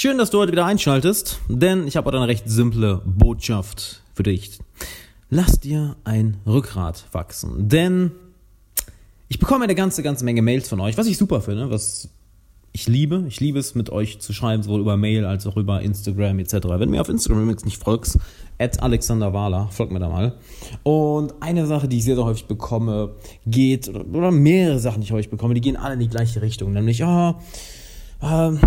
Schön, dass du heute wieder einschaltest, denn ich habe heute eine recht simple Botschaft für dich. Lass dir ein Rückgrat wachsen, denn ich bekomme eine ganze, ganze Menge Mails von euch, was ich super finde, was ich liebe. Ich liebe es, mit euch zu schreiben, sowohl über Mail als auch über Instagram etc. Wenn du mir auf Instagram übrigens nicht folgst, at Alexander Wahler, folgt mir da mal. Und eine Sache, die ich sehr, sehr häufig bekomme, geht, oder mehrere Sachen, die ich häufig bekomme, die gehen alle in die gleiche Richtung, nämlich, oh, ähm,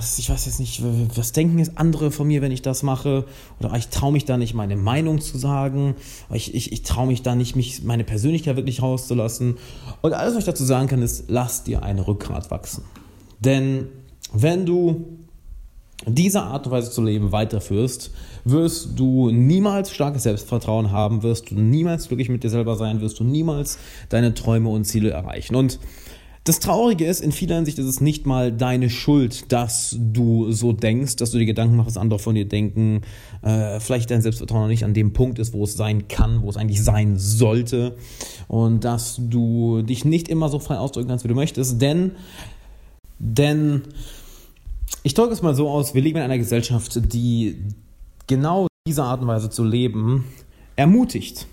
was, ich weiß jetzt nicht, was denken jetzt andere von mir, wenn ich das mache? Oder ich traue mich da nicht, meine Meinung zu sagen. Ich, ich, ich traue mich da nicht, mich, meine Persönlichkeit wirklich rauszulassen. Und alles, was ich dazu sagen kann, ist, lass dir eine Rückgrat wachsen. Denn wenn du diese Art und Weise zu leben weiterführst, wirst du niemals starkes Selbstvertrauen haben, wirst du niemals glücklich mit dir selber sein, wirst du niemals deine Träume und Ziele erreichen. Und das Traurige ist, in vieler Hinsicht ist es nicht mal deine Schuld, dass du so denkst, dass du dir Gedanken machst, was andere von dir denken, äh, vielleicht dein Selbstvertrauen noch nicht an dem Punkt ist, wo es sein kann, wo es eigentlich sein sollte und dass du dich nicht immer so frei ausdrücken kannst, wie du möchtest, denn, denn, ich drücke es mal so aus, wir leben in einer Gesellschaft, die genau diese Art und Weise zu leben ermutigt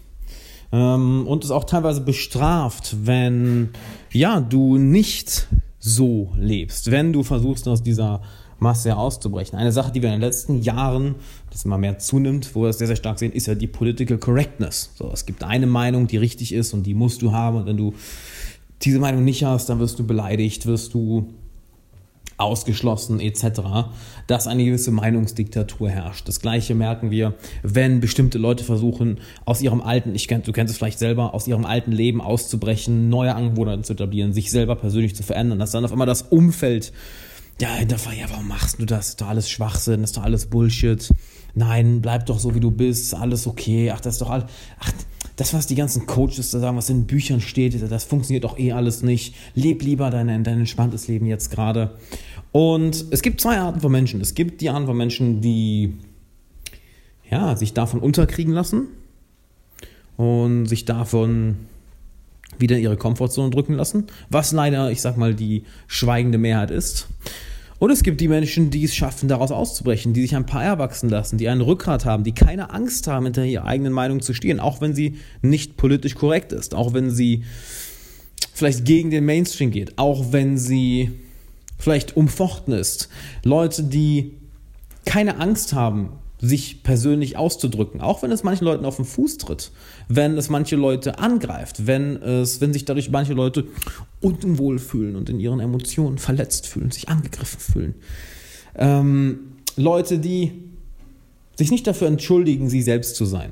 ähm, und es auch teilweise bestraft, wenn ja, du nicht so lebst, wenn du versuchst, aus dieser Masse auszubrechen. Eine Sache, die wir in den letzten Jahren, das immer mehr zunimmt, wo wir es sehr, sehr stark sehen, ist ja die Political Correctness. So, es gibt eine Meinung, die richtig ist und die musst du haben. Und wenn du diese Meinung nicht hast, dann wirst du beleidigt, wirst du ausgeschlossen etc., dass eine gewisse Meinungsdiktatur herrscht. Das gleiche merken wir, wenn bestimmte Leute versuchen, aus ihrem alten, ich kenn, du kennst es vielleicht selber, aus ihrem alten Leben auszubrechen, neue Angewohnheiten zu etablieren, sich selber persönlich zu verändern, dass dann auf einmal das Umfeld ja, hinterfragt, ja, warum machst du das? Ist doch alles Schwachsinn, ist doch alles Bullshit. Nein, bleib doch so, wie du bist, alles okay. Ach, das ist doch alles. Ach, das, was die ganzen Coaches da sagen, was in Büchern steht, das funktioniert doch eh alles nicht. Leb lieber dein, dein entspanntes Leben jetzt gerade. Und es gibt zwei Arten von Menschen. Es gibt die Arten von Menschen, die ja, sich davon unterkriegen lassen und sich davon wieder in ihre Komfortzone drücken lassen, was leider, ich sag mal, die schweigende Mehrheit ist. Und es gibt die Menschen, die es schaffen, daraus auszubrechen, die sich ein paar erwachsen lassen, die einen Rückgrat haben, die keine Angst haben, hinter ihrer eigenen Meinung zu stehen, auch wenn sie nicht politisch korrekt ist, auch wenn sie vielleicht gegen den Mainstream geht, auch wenn sie vielleicht umfochten ist. Leute, die keine Angst haben, sich persönlich auszudrücken, auch wenn es manchen Leuten auf den Fuß tritt, wenn es manche Leute angreift, wenn es, wenn sich dadurch manche Leute unwohl fühlen und in ihren Emotionen verletzt fühlen, sich angegriffen fühlen. Ähm, Leute, die sich nicht dafür entschuldigen, sie selbst zu sein.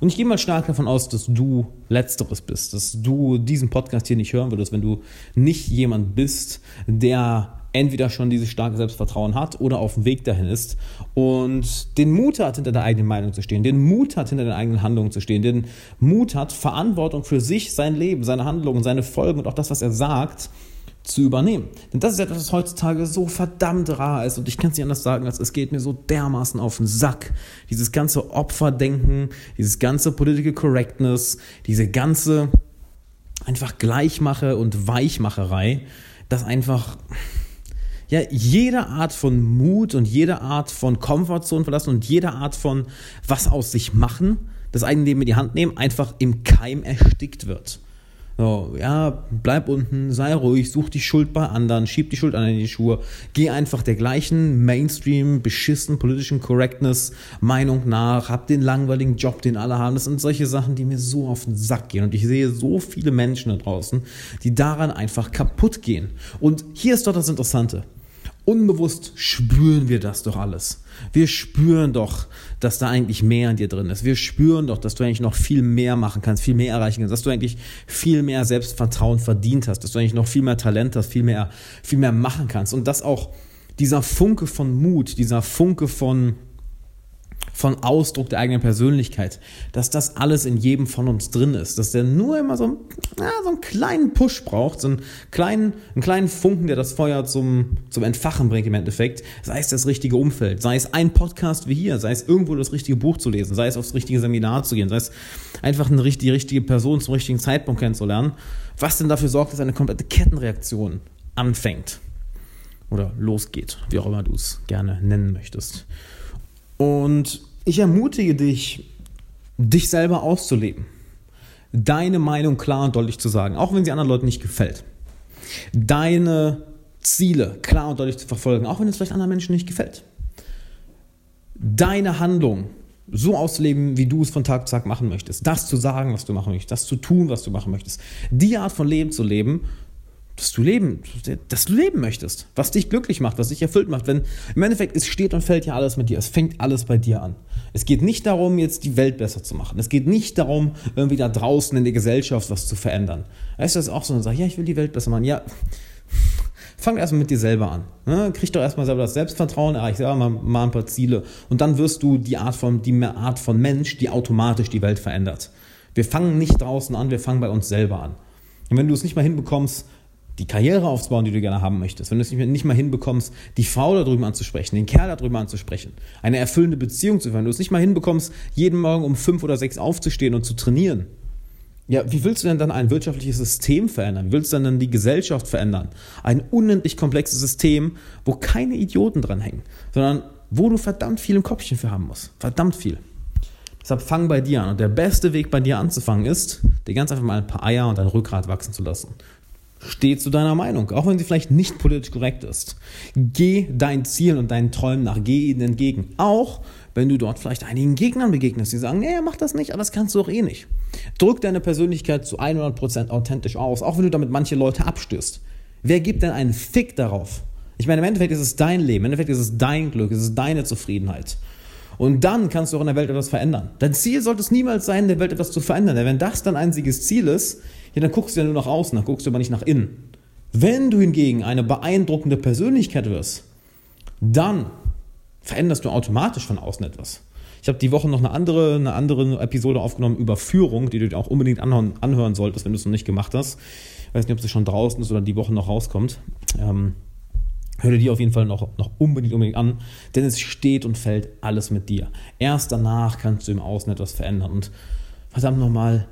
Und ich gehe mal stark davon aus, dass du Letzteres bist, dass du diesen Podcast hier nicht hören würdest, wenn du nicht jemand bist, der entweder schon dieses starke Selbstvertrauen hat oder auf dem Weg dahin ist und den Mut hat, hinter der eigenen Meinung zu stehen, den Mut hat, hinter den eigenen Handlungen zu stehen, den Mut hat, Verantwortung für sich, sein Leben, seine Handlungen, seine Folgen und auch das, was er sagt, zu übernehmen. Denn das ist etwas, was heutzutage so verdammt rar ist und ich kann es nicht anders sagen, als es geht mir so dermaßen auf den Sack. Dieses ganze Opferdenken, dieses ganze Political Correctness, diese ganze einfach Gleichmache und Weichmacherei, das einfach ja, jede Art von Mut und jede Art von Komfortzone verlassen und jede Art von was aus sich machen, das eigene Leben in die Hand nehmen, einfach im Keim erstickt wird. So, ja, bleib unten, sei ruhig, such die Schuld bei anderen, schieb die Schuld an in die Schuhe, geh einfach der gleichen Mainstream, beschissen politischen Correctness Meinung nach, hab den langweiligen Job, den alle haben. Das sind solche Sachen, die mir so auf den Sack gehen. Und ich sehe so viele Menschen da draußen, die daran einfach kaputt gehen. Und hier ist doch das Interessante. Unbewusst spüren wir das doch alles. Wir spüren doch, dass da eigentlich mehr in dir drin ist. Wir spüren doch, dass du eigentlich noch viel mehr machen kannst, viel mehr erreichen kannst, dass du eigentlich viel mehr Selbstvertrauen verdient hast, dass du eigentlich noch viel mehr Talent hast, viel mehr, viel mehr machen kannst. Und dass auch dieser Funke von Mut, dieser Funke von von Ausdruck der eigenen Persönlichkeit, dass das alles in jedem von uns drin ist, dass der nur immer so, ja, so einen kleinen Push braucht, so einen kleinen, einen kleinen Funken, der das Feuer zum, zum Entfachen bringt im Endeffekt, sei es das richtige Umfeld, sei es ein Podcast wie hier, sei es irgendwo das richtige Buch zu lesen, sei es aufs richtige Seminar zu gehen, sei es einfach eine, die richtige Person zum richtigen Zeitpunkt kennenzulernen, was denn dafür sorgt, dass eine komplette Kettenreaktion anfängt. oder losgeht, wie auch immer du es gerne nennen möchtest. Und ich ermutige dich, dich selber auszuleben. Deine Meinung klar und deutlich zu sagen, auch wenn sie anderen Leuten nicht gefällt. Deine Ziele klar und deutlich zu verfolgen, auch wenn es vielleicht anderen Menschen nicht gefällt. Deine Handlung so auszuleben, wie du es von Tag zu Tag machen möchtest. Das zu sagen, was du machen möchtest. Das zu tun, was du machen möchtest. Die Art von Leben zu leben, dass du leben, dass du leben möchtest, was dich glücklich macht, was dich erfüllt macht. Wenn im Endeffekt es steht und fällt ja alles mit dir, es fängt alles bei dir an. Es geht nicht darum, jetzt die Welt besser zu machen. Es geht nicht darum, irgendwie da draußen in der Gesellschaft was zu verändern. Weißt du, das ist auch so und sag, ja, ich will die Welt besser machen. Ja, fang erstmal mit dir selber an. Ne? Krieg doch erstmal selber das Selbstvertrauen, erreich selber mal, mal ein paar Ziele und dann wirst du die Art von, die Art von Mensch, die automatisch die Welt verändert. Wir fangen nicht draußen an, wir fangen bei uns selber an. Und wenn du es nicht mal hinbekommst, die Karriere aufzubauen, die du gerne haben möchtest, wenn du es nicht mal hinbekommst, die Frau darüber anzusprechen, den Kerl darüber anzusprechen, eine erfüllende Beziehung zu führen, wenn du es nicht mal hinbekommst, jeden Morgen um fünf oder sechs aufzustehen und zu trainieren, ja, wie willst du denn dann ein wirtschaftliches System verändern? Wie willst du denn dann die Gesellschaft verändern? Ein unendlich komplexes System, wo keine Idioten dran hängen, sondern wo du verdammt viel im Kopfchen für haben musst. Verdammt viel. Deshalb fang bei dir an. Und der beste Weg bei dir anzufangen ist, dir ganz einfach mal ein paar Eier und ein Rückgrat wachsen zu lassen. Steh zu deiner Meinung, auch wenn sie vielleicht nicht politisch korrekt ist. Geh deinen Zielen und deinen Träumen nach, geh ihnen entgegen. Auch wenn du dort vielleicht einigen Gegnern begegnest, die sagen, nee, mach das nicht, aber das kannst du auch eh nicht. Drück deine Persönlichkeit zu 100% authentisch aus, auch wenn du damit manche Leute abstößt. Wer gibt denn einen Fick darauf? Ich meine, im Endeffekt ist es dein Leben, im Endeffekt ist es dein Glück, es ist deine Zufriedenheit. Und dann kannst du auch in der Welt etwas verändern. Dein Ziel sollte es niemals sein, in der Welt etwas zu verändern. Denn wenn das dein einziges Ziel ist, ja, dann guckst du ja nur nach außen, dann guckst du aber nicht nach innen. Wenn du hingegen eine beeindruckende Persönlichkeit wirst, dann veränderst du automatisch von außen etwas. Ich habe die Woche noch eine andere, eine andere Episode aufgenommen über Führung, die du dir auch unbedingt anhören, anhören solltest, wenn du es noch nicht gemacht hast. Ich weiß nicht, ob sie schon draußen ist oder die Woche noch rauskommt. Ähm, hör dir die auf jeden Fall noch, noch unbedingt, unbedingt an, denn es steht und fällt alles mit dir. Erst danach kannst du im Außen etwas verändern und verdammt nochmal,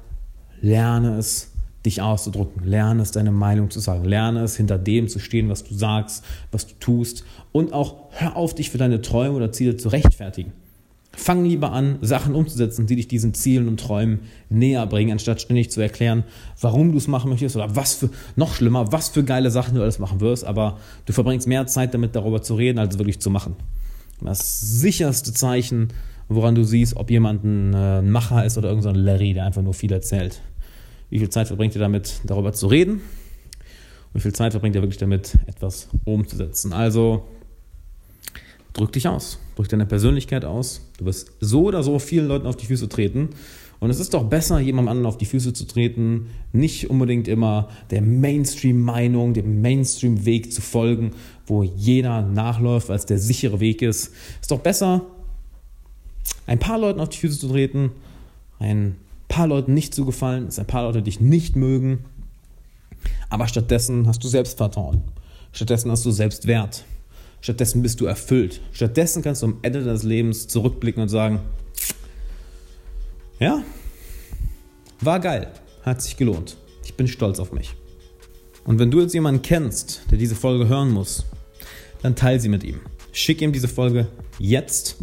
lerne es dich auszudrücken. Lerne es, deine Meinung zu sagen. Lerne es, hinter dem zu stehen, was du sagst, was du tust. Und auch hör auf, dich für deine Träume oder Ziele zu rechtfertigen. Fang lieber an, Sachen umzusetzen, die dich diesen Zielen und Träumen näher bringen, anstatt ständig zu erklären, warum du es machen möchtest oder was für, noch schlimmer, was für geile Sachen du alles machen wirst. Aber du verbringst mehr Zeit damit, darüber zu reden, als wirklich zu machen. Das sicherste Zeichen, woran du siehst, ob jemand ein äh, Macher ist oder irgendein Larry, der einfach nur viel erzählt. Wie viel Zeit verbringt ihr damit, darüber zu reden? Und wie viel Zeit verbringt ihr wirklich damit, etwas umzusetzen? Also drück dich aus, drück deine Persönlichkeit aus. Du wirst so oder so vielen Leuten auf die Füße treten. Und es ist doch besser, jemandem anderen auf die Füße zu treten, nicht unbedingt immer der Mainstream-Meinung, dem Mainstream-Weg zu folgen, wo jeder nachläuft, als der sichere Weg ist. Es ist doch besser, ein paar Leuten auf die Füße zu treten, ein paar Leuten nicht zugefallen, es ein paar Leute dich nicht mögen, aber stattdessen hast du Selbstvertrauen. Stattdessen hast du Selbstwert. Stattdessen bist du erfüllt. Stattdessen kannst du am Ende deines Lebens zurückblicken und sagen, ja, war geil, hat sich gelohnt. Ich bin stolz auf mich. Und wenn du jetzt jemanden kennst, der diese Folge hören muss, dann teile sie mit ihm. Schick ihm diese Folge jetzt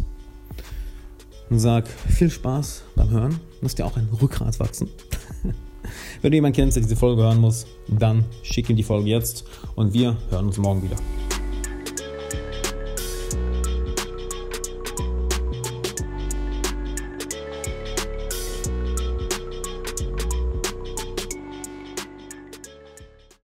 und sag viel Spaß beim Hören. Lass dir auch ein Rückgrat wachsen. Wenn du jemanden kennst, der diese Folge hören muss, dann schick ihm die Folge jetzt und wir hören uns morgen wieder.